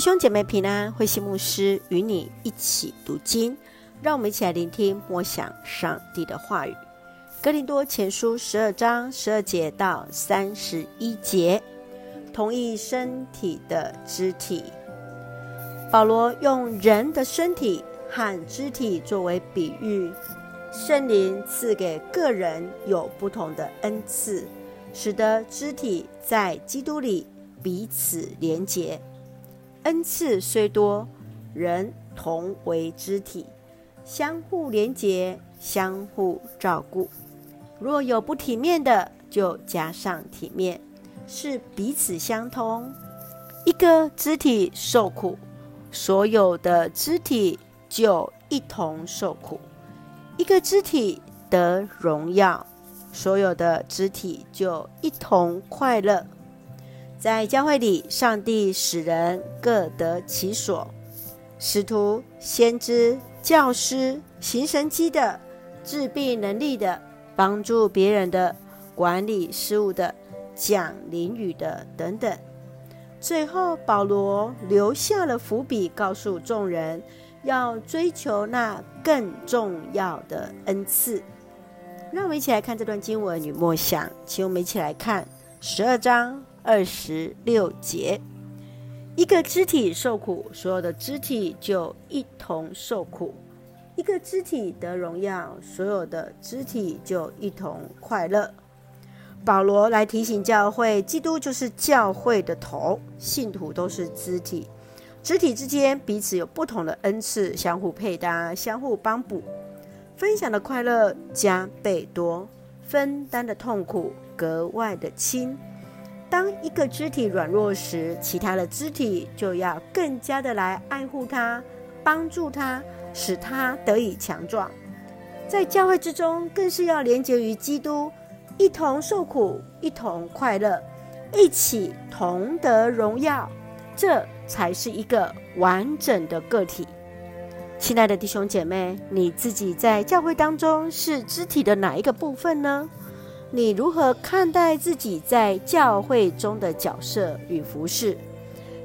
兄姐妹平安，慧馨牧师与你一起读经，让我们一起来聆听默想上帝的话语。哥林多前书十二章十二节到三十一节，同一身体的肢体。保罗用人的身体和肢体作为比喻，圣灵赐给个人有不同的恩赐，使得肢体在基督里彼此连结。恩赐虽多，人同为肢体，相互连结，相互照顾。若有不体面的，就加上体面，是彼此相通。一个肢体受苦，所有的肢体就一同受苦；一个肢体得荣耀，所有的肢体就一同快乐。在教会里，上帝使人各得其所：使徒、先知、教师、行神迹的、治病能力的、帮助别人的、管理事务的、讲灵语的等等。最后，保罗留下了伏笔，告诉众人要追求那更重要的恩赐。让我们一起来看这段经文与默想，请我们一起来看十二章。二十六节，一个肢体受苦，所有的肢体就一同受苦；一个肢体得荣耀，所有的肢体就一同快乐。保罗来提醒教会，基督就是教会的头，信徒都是肢体，肢体之间彼此有不同的恩赐，相互配搭，相互帮补，分享的快乐加倍多，分担的痛苦格外的轻。当一个肢体软弱时，其他的肢体就要更加的来爱护他，帮助他，使他得以强壮。在教会之中，更是要连结于基督，一同受苦，一同快乐，一起同得荣耀。这才是一个完整的个体。亲爱的弟兄姐妹，你自己在教会当中是肢体的哪一个部分呢？你如何看待自己在教会中的角色与服饰？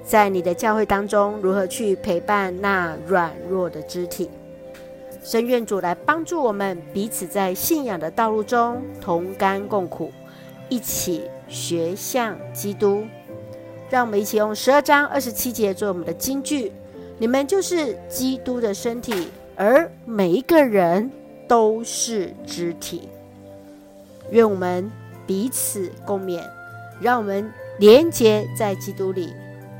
在你的教会当中，如何去陪伴那软弱的肢体？神愿主来帮助我们，彼此在信仰的道路中同甘共苦，一起学像基督。让我们一起用十二章二十七节做我们的金句：你们就是基督的身体，而每一个人都是肢体。愿我们彼此共勉，让我们连结在基督里，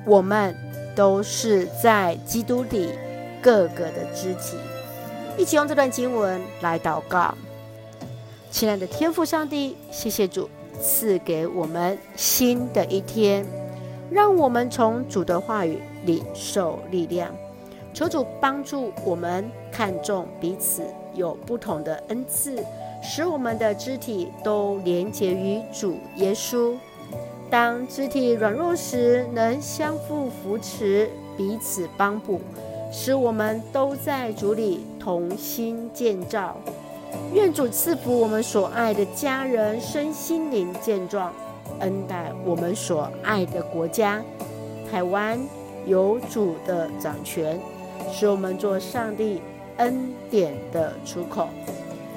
我们都是在基督里各个的肢体。一起用这段经文来祷告，亲爱的天父上帝，谢谢主赐给我们新的一天，让我们从主的话语领受力量。求主帮助我们看重彼此有不同的恩赐。使我们的肢体都连结于主耶稣。当肢体软弱时，能相互扶持，彼此帮补，使我们都在主里同心建造。愿主赐福我们所爱的家人身心灵健壮，恩待我们所爱的国家。台湾有主的掌权，使我们做上帝恩典的出口。